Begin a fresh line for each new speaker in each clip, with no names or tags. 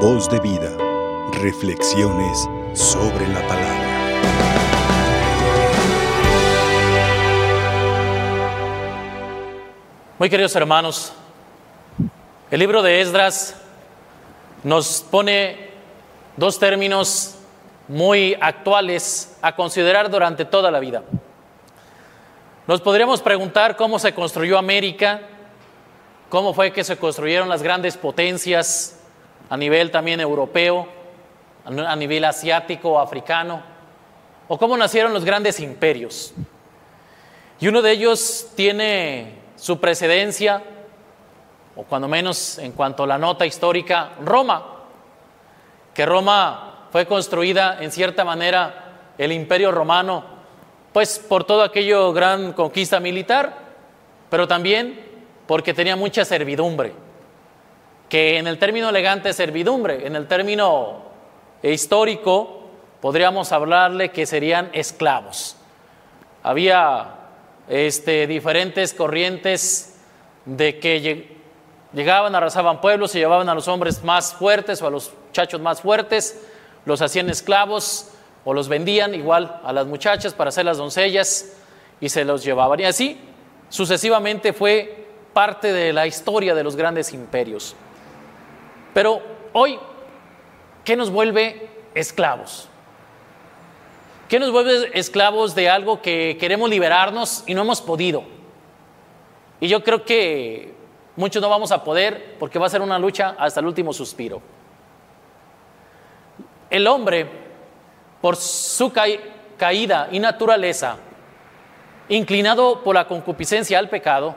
Voz de vida. Reflexiones sobre la palabra.
Muy queridos hermanos, el libro de Esdras nos pone dos términos muy actuales a considerar durante toda la vida. Nos podríamos preguntar cómo se construyó América, cómo fue que se construyeron las grandes potencias a nivel también europeo, a nivel asiático o africano, o cómo nacieron los grandes imperios. Y uno de ellos tiene su precedencia, o cuando menos en cuanto a la nota histórica, Roma, que Roma fue construida en cierta manera, el imperio romano, pues por todo aquello gran conquista militar, pero también porque tenía mucha servidumbre, que en el término elegante servidumbre, en el término histórico podríamos hablarle que serían esclavos. Había este, diferentes corrientes de que llegaban, arrasaban pueblos, se llevaban a los hombres más fuertes o a los muchachos más fuertes, los hacían esclavos o los vendían igual a las muchachas para hacer las doncellas y se los llevaban. Y así sucesivamente fue parte de la historia de los grandes imperios. Pero hoy, ¿qué nos vuelve esclavos? ¿Qué nos vuelve esclavos de algo que queremos liberarnos y no hemos podido? Y yo creo que muchos no vamos a poder porque va a ser una lucha hasta el último suspiro. El hombre, por su caída y naturaleza, inclinado por la concupiscencia al pecado,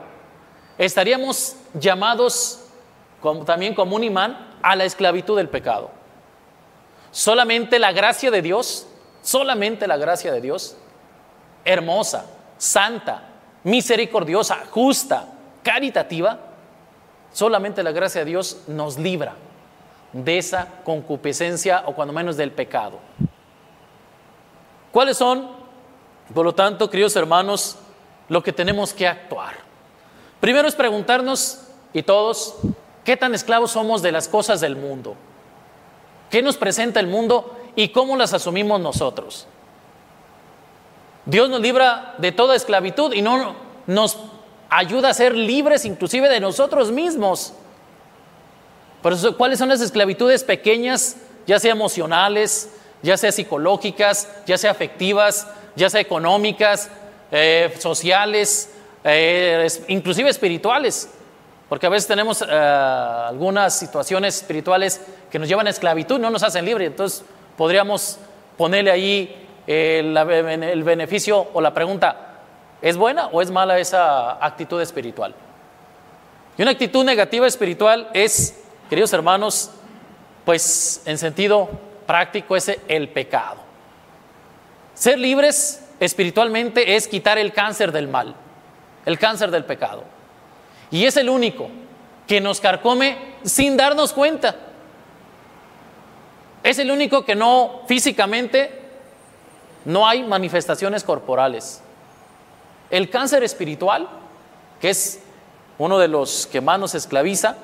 estaríamos llamados también como un imán a la esclavitud del pecado. Solamente la gracia de Dios Solamente la gracia de Dios, hermosa, santa, misericordiosa, justa, caritativa, solamente la gracia de Dios nos libra de esa concupiscencia o cuando menos del pecado. ¿Cuáles son, por lo tanto, queridos hermanos, lo que tenemos que actuar? Primero es preguntarnos, y todos, ¿qué tan esclavos somos de las cosas del mundo? ¿Qué nos presenta el mundo y cómo las asumimos nosotros. Dios nos libra de toda esclavitud y no nos ayuda a ser libres inclusive de nosotros mismos. Por eso, ¿cuáles son las esclavitudes pequeñas, ya sea emocionales, ya sea psicológicas, ya sea afectivas, ya sea económicas, eh, sociales, eh, inclusive espirituales? Porque a veces tenemos eh, algunas situaciones espirituales que nos llevan a esclavitud, no nos hacen libres. Entonces, podríamos ponerle ahí el, el beneficio o la pregunta, ¿es buena o es mala esa actitud espiritual? Y una actitud negativa espiritual es, queridos hermanos, pues en sentido práctico es el pecado. Ser libres espiritualmente es quitar el cáncer del mal, el cáncer del pecado. Y es el único que nos carcome sin darnos cuenta. Es el único que no físicamente no hay manifestaciones corporales. El cáncer espiritual, que es uno de los que más nos esclaviza,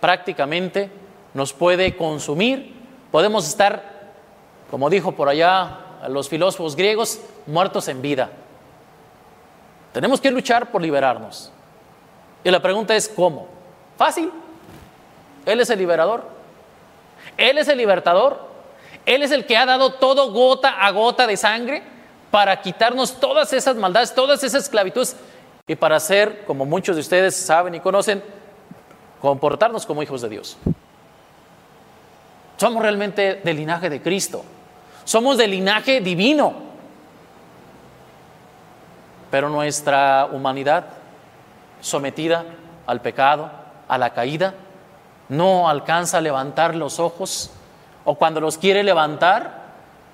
prácticamente nos puede consumir. Podemos estar, como dijo por allá los filósofos griegos, muertos en vida. Tenemos que luchar por liberarnos. Y la pregunta es, ¿cómo? Fácil. Él es el liberador. Él es el libertador. Él es el que ha dado todo gota a gota de sangre para quitarnos todas esas maldades, todas esas esclavitudes y para hacer, como muchos de ustedes saben y conocen, comportarnos como hijos de Dios. Somos realmente del linaje de Cristo. Somos del linaje divino. Pero nuestra humanidad sometida al pecado, a la caída, no alcanza a levantar los ojos o cuando los quiere levantar,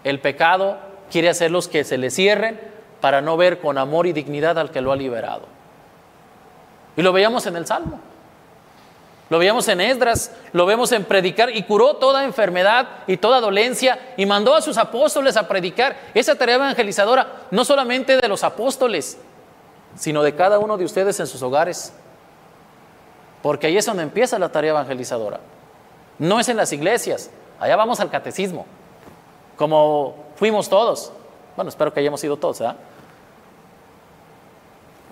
el pecado quiere hacerlos que se le cierren para no ver con amor y dignidad al que lo ha liberado. Y lo veíamos en el Salmo. Lo veíamos en Esdras, lo vemos en predicar y curó toda enfermedad y toda dolencia y mandó a sus apóstoles a predicar. Esa tarea evangelizadora no solamente de los apóstoles, sino de cada uno de ustedes en sus hogares. Porque ahí es donde empieza la tarea evangelizadora. no es en las iglesias, allá vamos al catecismo, como fuimos todos. Bueno, espero que hayamos ido todos, ¿verdad?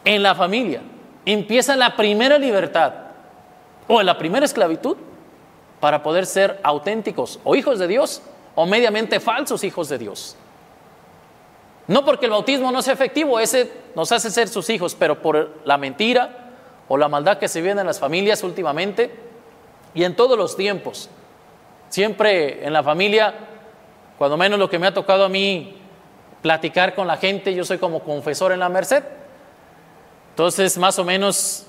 En la familia empieza la primera libertad o la primera esclavitud para poder ser auténticos o hijos de Dios o mediamente falsos hijos de Dios. No porque el bautismo no sea efectivo, ese nos hace ser sus hijos, pero por la mentira o la maldad que se viene en las familias últimamente y en todos los tiempos. Siempre en la familia, cuando menos lo que me ha tocado a mí platicar con la gente, yo soy como confesor en la Merced. Entonces, más o menos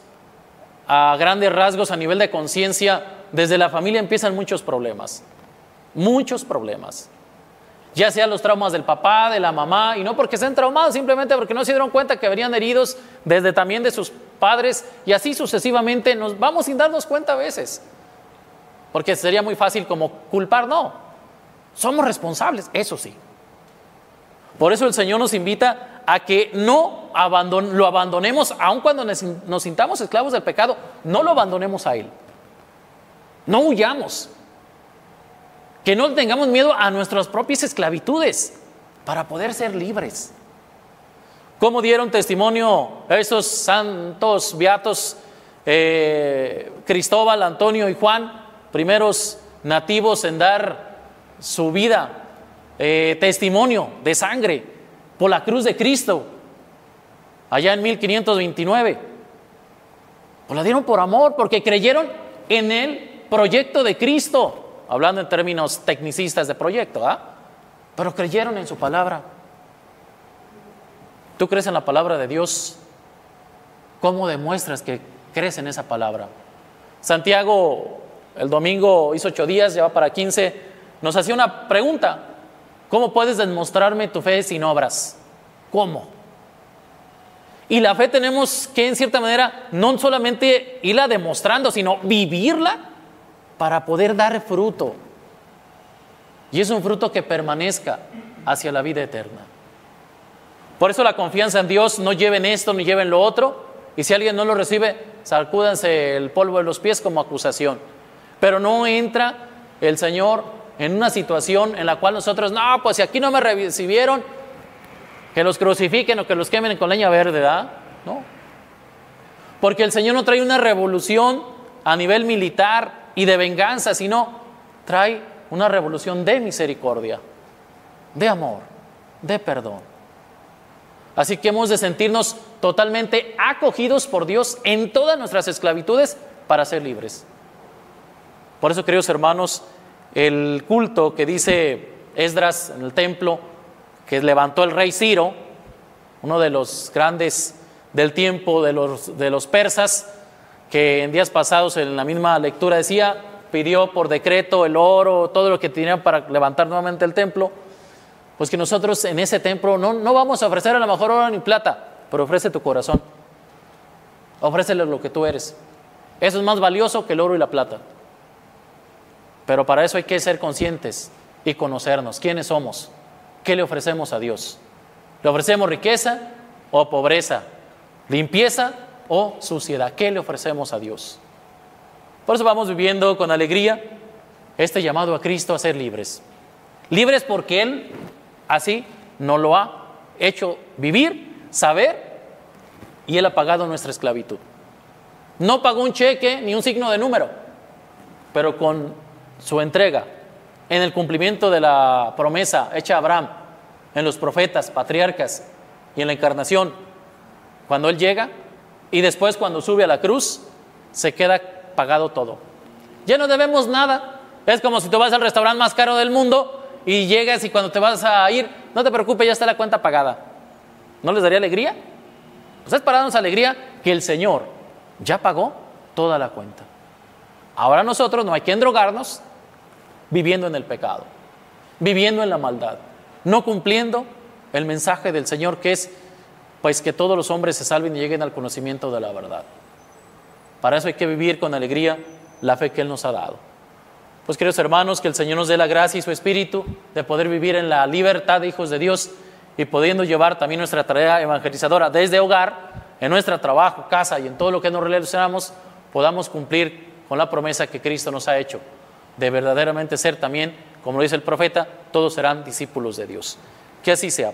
a grandes rasgos, a nivel de conciencia, desde la familia empiezan muchos problemas, muchos problemas. Ya sean los traumas del papá, de la mamá, y no porque estén traumados, simplemente porque no se dieron cuenta que venían heridos desde también de sus padres, y así sucesivamente nos vamos sin darnos cuenta a veces. Porque sería muy fácil como culpar, no. Somos responsables, eso sí. Por eso el Señor nos invita a que no lo abandonemos, aun cuando nos sintamos esclavos del pecado, no lo abandonemos a Él. No huyamos. Que no tengamos miedo a nuestras propias esclavitudes para poder ser libres. ¿Cómo dieron testimonio esos santos beatos eh, Cristóbal, Antonio y Juan, primeros nativos en dar su vida, eh, testimonio de sangre por la cruz de Cristo, allá en 1529? Pues la dieron por amor, porque creyeron en el proyecto de Cristo, hablando en términos tecnicistas de proyecto, ¿ah? pero creyeron en su palabra. ¿Tú crees en la palabra de Dios? ¿Cómo demuestras que crees en esa palabra? Santiago, el domingo hizo ocho días, lleva para quince, nos hacía una pregunta. ¿Cómo puedes demostrarme tu fe sin obras? ¿Cómo? Y la fe tenemos que, en cierta manera, no solamente irla demostrando, sino vivirla para poder dar fruto. Y es un fruto que permanezca hacia la vida eterna. Por eso la confianza en Dios, no lleven esto ni lleven lo otro. Y si alguien no lo recibe, sacúdanse el polvo de los pies como acusación. Pero no entra el Señor en una situación en la cual nosotros, no, pues si aquí no me recibieron, que los crucifiquen o que los quemen con leña verde, ¿verdad? No. Porque el Señor no trae una revolución a nivel militar, y de venganza, sino trae una revolución de misericordia, de amor, de perdón. Así que hemos de sentirnos totalmente acogidos por Dios en todas nuestras esclavitudes para ser libres. Por eso, queridos hermanos, el culto que dice Esdras en el templo, que levantó el rey Ciro, uno de los grandes del tiempo de los, de los persas, que en días pasados en la misma lectura decía, pidió por decreto el oro, todo lo que tenían para levantar nuevamente el templo, pues que nosotros en ese templo no, no vamos a ofrecer a lo mejor oro ni plata, pero ofrece tu corazón, ofrécele lo que tú eres. Eso es más valioso que el oro y la plata. Pero para eso hay que ser conscientes y conocernos quiénes somos, qué le ofrecemos a Dios. ¿Le ofrecemos riqueza o pobreza? ¿Limpieza o suciedad. ¿Qué le ofrecemos a Dios? Por eso vamos viviendo con alegría este llamado a Cristo a ser libres. Libres porque Él así nos lo ha hecho vivir, saber, y Él ha pagado nuestra esclavitud. No pagó un cheque ni un signo de número, pero con su entrega, en el cumplimiento de la promesa hecha a Abraham, en los profetas, patriarcas y en la encarnación, cuando Él llega, y después cuando sube a la cruz, se queda pagado todo. Ya no debemos nada. Es como si tú vas al restaurante más caro del mundo y llegas y cuando te vas a ir, no te preocupes, ya está la cuenta pagada. ¿No les daría alegría? Pues es para darnos alegría que el Señor ya pagó toda la cuenta. Ahora nosotros no hay que endrogarnos viviendo en el pecado, viviendo en la maldad, no cumpliendo el mensaje del Señor que es pues que todos los hombres se salven y lleguen al conocimiento de la verdad. Para eso hay que vivir con alegría la fe que Él nos ha dado. Pues queridos hermanos, que el Señor nos dé la gracia y su espíritu de poder vivir en la libertad de hijos de Dios y pudiendo llevar también nuestra tarea evangelizadora desde hogar, en nuestro trabajo, casa y en todo lo que nos relacionamos, podamos cumplir con la promesa que Cristo nos ha hecho de verdaderamente ser también, como lo dice el profeta, todos serán discípulos de Dios. Que así sea.